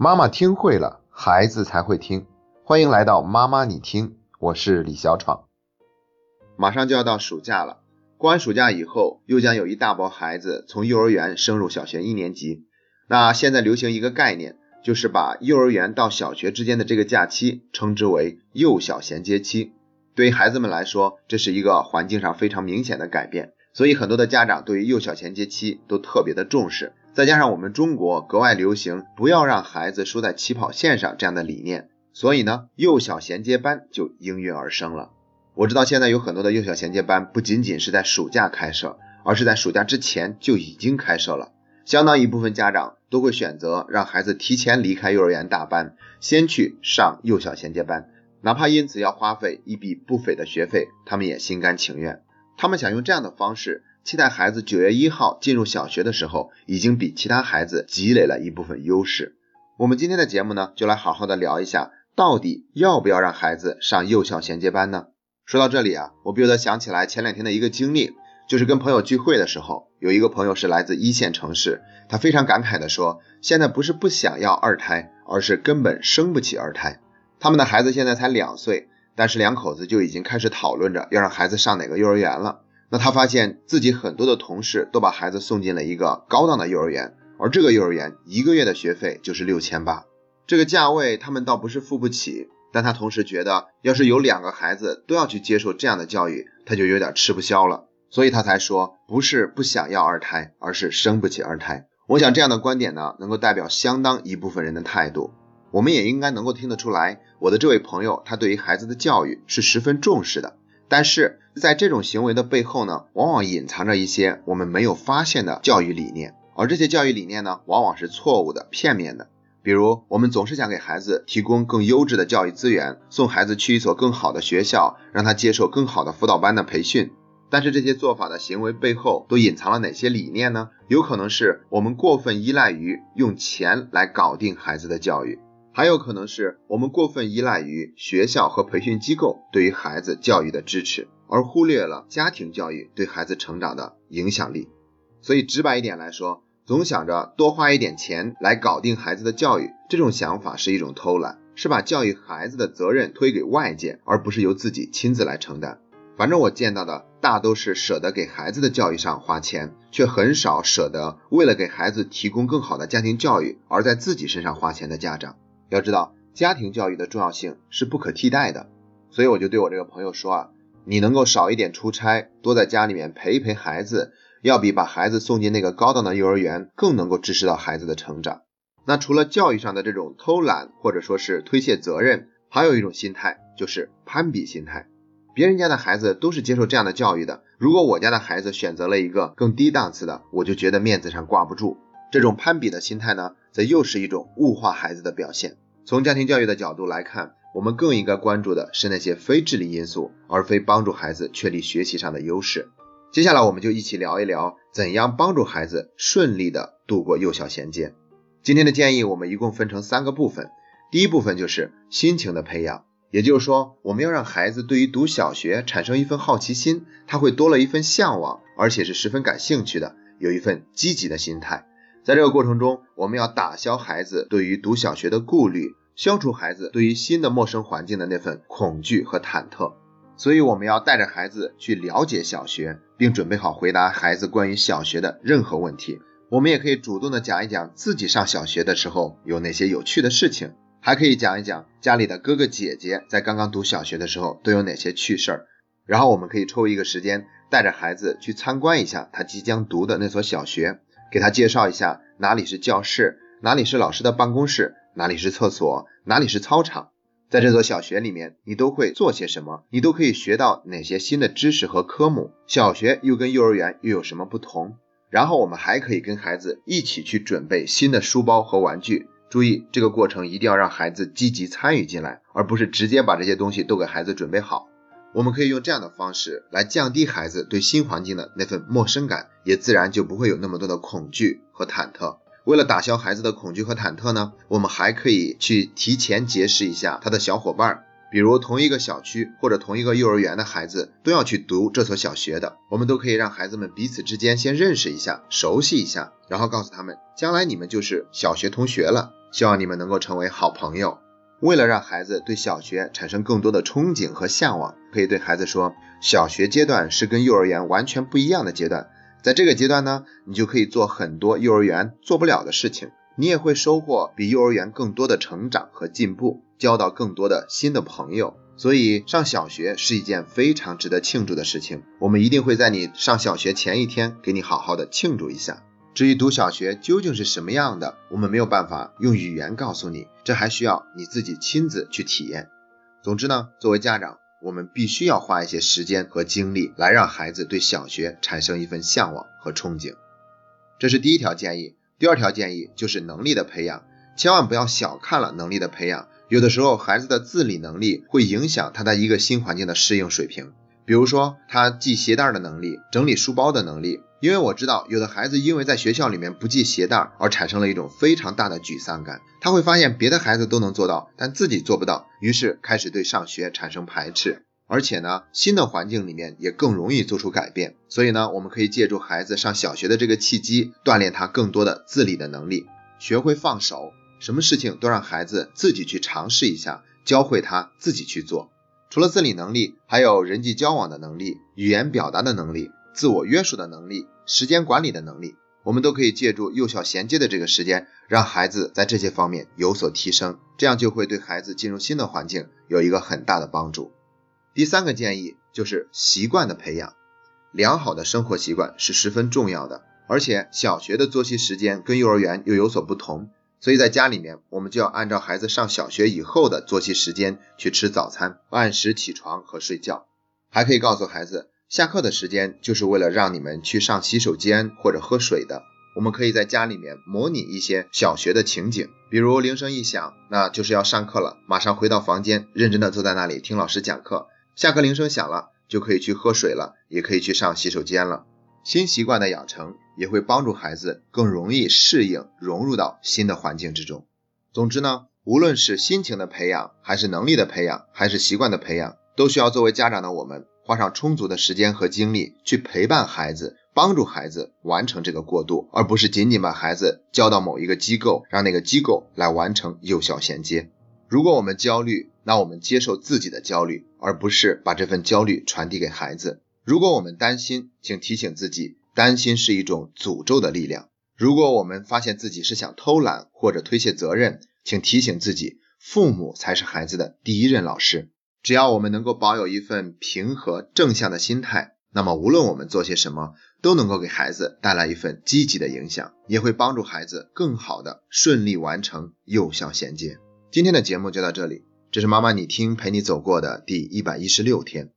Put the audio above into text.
妈妈听会了，孩子才会听。欢迎来到妈妈你听，我是李小闯。马上就要到暑假了，过完暑假以后，又将有一大波孩子从幼儿园升入小学一年级。那现在流行一个概念，就是把幼儿园到小学之间的这个假期称之为幼小衔接期。对于孩子们来说，这是一个环境上非常明显的改变。所以很多的家长对于幼小衔接期都特别的重视，再加上我们中国格外流行不要让孩子输在起跑线上这样的理念，所以呢，幼小衔接班就应运而生了。我知道现在有很多的幼小衔接班不仅仅是在暑假开设，而是在暑假之前就已经开设了。相当一部分家长都会选择让孩子提前离开幼儿园大班，先去上幼小衔接班，哪怕因此要花费一笔不菲的学费，他们也心甘情愿。他们想用这样的方式，期待孩子九月一号进入小学的时候，已经比其他孩子积累了一部分优势。我们今天的节目呢，就来好好的聊一下，到底要不要让孩子上幼小衔接班呢？说到这里啊，我不由得想起来前两天的一个经历，就是跟朋友聚会的时候，有一个朋友是来自一线城市，他非常感慨的说，现在不是不想要二胎，而是根本生不起二胎。他们的孩子现在才两岁。但是两口子就已经开始讨论着要让孩子上哪个幼儿园了。那他发现自己很多的同事都把孩子送进了一个高档的幼儿园，而这个幼儿园一个月的学费就是六千八，这个价位他们倒不是付不起，但他同时觉得要是有两个孩子都要去接受这样的教育，他就有点吃不消了，所以他才说不是不想要二胎，而是生不起二胎。我想这样的观点呢，能够代表相当一部分人的态度。我们也应该能够听得出来，我的这位朋友他对于孩子的教育是十分重视的。但是在这种行为的背后呢，往往隐藏着一些我们没有发现的教育理念，而这些教育理念呢，往往是错误的、片面的。比如，我们总是想给孩子提供更优质的教育资源，送孩子去一所更好的学校，让他接受更好的辅导班的培训。但是这些做法的行为背后都隐藏了哪些理念呢？有可能是我们过分依赖于用钱来搞定孩子的教育。还有可能是我们过分依赖于学校和培训机构对于孩子教育的支持，而忽略了家庭教育对孩子成长的影响力。所以直白一点来说，总想着多花一点钱来搞定孩子的教育，这种想法是一种偷懒，是把教育孩子的责任推给外界，而不是由自己亲自来承担。反正我见到的大都是舍得给孩子的教育上花钱，却很少舍得为了给孩子提供更好的家庭教育而在自己身上花钱的家长。要知道，家庭教育的重要性是不可替代的，所以我就对我这个朋友说啊，你能够少一点出差，多在家里面陪一陪孩子，要比把孩子送进那个高档的幼儿园更能够支持到孩子的成长。那除了教育上的这种偷懒或者说是推卸责任，还有一种心态就是攀比心态。别人家的孩子都是接受这样的教育的，如果我家的孩子选择了一个更低档次的，我就觉得面子上挂不住。这种攀比的心态呢，则又是一种物化孩子的表现。从家庭教育的角度来看，我们更应该关注的是那些非智力因素，而非帮助孩子确立学习上的优势。接下来，我们就一起聊一聊怎样帮助孩子顺利的度过幼小衔接。今天的建议，我们一共分成三个部分。第一部分就是心情的培养，也就是说，我们要让孩子对于读小学产生一份好奇心，他会多了一份向往，而且是十分感兴趣的，有一份积极的心态。在这个过程中，我们要打消孩子对于读小学的顾虑，消除孩子对于新的陌生环境的那份恐惧和忐忑。所以，我们要带着孩子去了解小学，并准备好回答孩子关于小学的任何问题。我们也可以主动的讲一讲自己上小学的时候有哪些有趣的事情，还可以讲一讲家里的哥哥姐姐在刚刚读小学的时候都有哪些趣事儿。然后，我们可以抽一个时间，带着孩子去参观一下他即将读的那所小学。给他介绍一下哪里是教室，哪里是老师的办公室，哪里是厕所，哪里是操场。在这所小学里面，你都会做些什么？你都可以学到哪些新的知识和科目？小学又跟幼儿园又有什么不同？然后我们还可以跟孩子一起去准备新的书包和玩具。注意，这个过程一定要让孩子积极参与进来，而不是直接把这些东西都给孩子准备好。我们可以用这样的方式来降低孩子对新环境的那份陌生感，也自然就不会有那么多的恐惧和忐忑。为了打消孩子的恐惧和忐忑呢，我们还可以去提前结识一下他的小伙伴，比如同一个小区或者同一个幼儿园的孩子都要去读这所小学的，我们都可以让孩子们彼此之间先认识一下、熟悉一下，然后告诉他们，将来你们就是小学同学了。希望你们能够成为好朋友。为了让孩子对小学产生更多的憧憬和向往，可以对孩子说，小学阶段是跟幼儿园完全不一样的阶段。在这个阶段呢，你就可以做很多幼儿园做不了的事情，你也会收获比幼儿园更多的成长和进步，交到更多的新的朋友。所以上小学是一件非常值得庆祝的事情，我们一定会在你上小学前一天给你好好的庆祝一下。至于读小学究竟是什么样的，我们没有办法用语言告诉你，这还需要你自己亲自去体验。总之呢，作为家长，我们必须要花一些时间和精力来让孩子对小学产生一份向往和憧憬。这是第一条建议。第二条建议就是能力的培养，千万不要小看了能力的培养。有的时候，孩子的自理能力会影响他在一个新环境的适应水平。比如说，他系鞋带的能力、整理书包的能力。因为我知道，有的孩子因为在学校里面不系鞋带而产生了一种非常大的沮丧感。他会发现别的孩子都能做到，但自己做不到，于是开始对上学产生排斥。而且呢，新的环境里面也更容易做出改变。所以呢，我们可以借助孩子上小学的这个契机，锻炼他更多的自理的能力，学会放手，什么事情都让孩子自己去尝试一下，教会他自己去做。除了自理能力，还有人际交往的能力、语言表达的能力、自我约束的能力、时间管理的能力，我们都可以借助幼小衔接的这个时间，让孩子在这些方面有所提升，这样就会对孩子进入新的环境有一个很大的帮助。第三个建议就是习惯的培养，良好的生活习惯是十分重要的，而且小学的作息时间跟幼儿园又有所不同。所以在家里面，我们就要按照孩子上小学以后的作息时间去吃早餐，按时起床和睡觉。还可以告诉孩子，下课的时间就是为了让你们去上洗手间或者喝水的。我们可以在家里面模拟一些小学的情景，比如铃声一响，那就是要上课了，马上回到房间，认真的坐在那里听老师讲课。下课铃声响了，就可以去喝水了，也可以去上洗手间了。新习惯的养成也会帮助孩子更容易适应、融入到新的环境之中。总之呢，无论是心情的培养，还是能力的培养，还是习惯的培养，都需要作为家长的我们花上充足的时间和精力去陪伴孩子，帮助孩子完成这个过渡，而不是仅仅把孩子交到某一个机构，让那个机构来完成幼小衔接。如果我们焦虑，那我们接受自己的焦虑，而不是把这份焦虑传递给孩子。如果我们担心，请提醒自己，担心是一种诅咒的力量。如果我们发现自己是想偷懒或者推卸责任，请提醒自己，父母才是孩子的第一任老师。只要我们能够保有一份平和正向的心态，那么无论我们做些什么，都能够给孩子带来一份积极的影响，也会帮助孩子更好的顺利完成幼小衔接。今天的节目就到这里，这是妈妈你听陪你走过的第一百一十六天。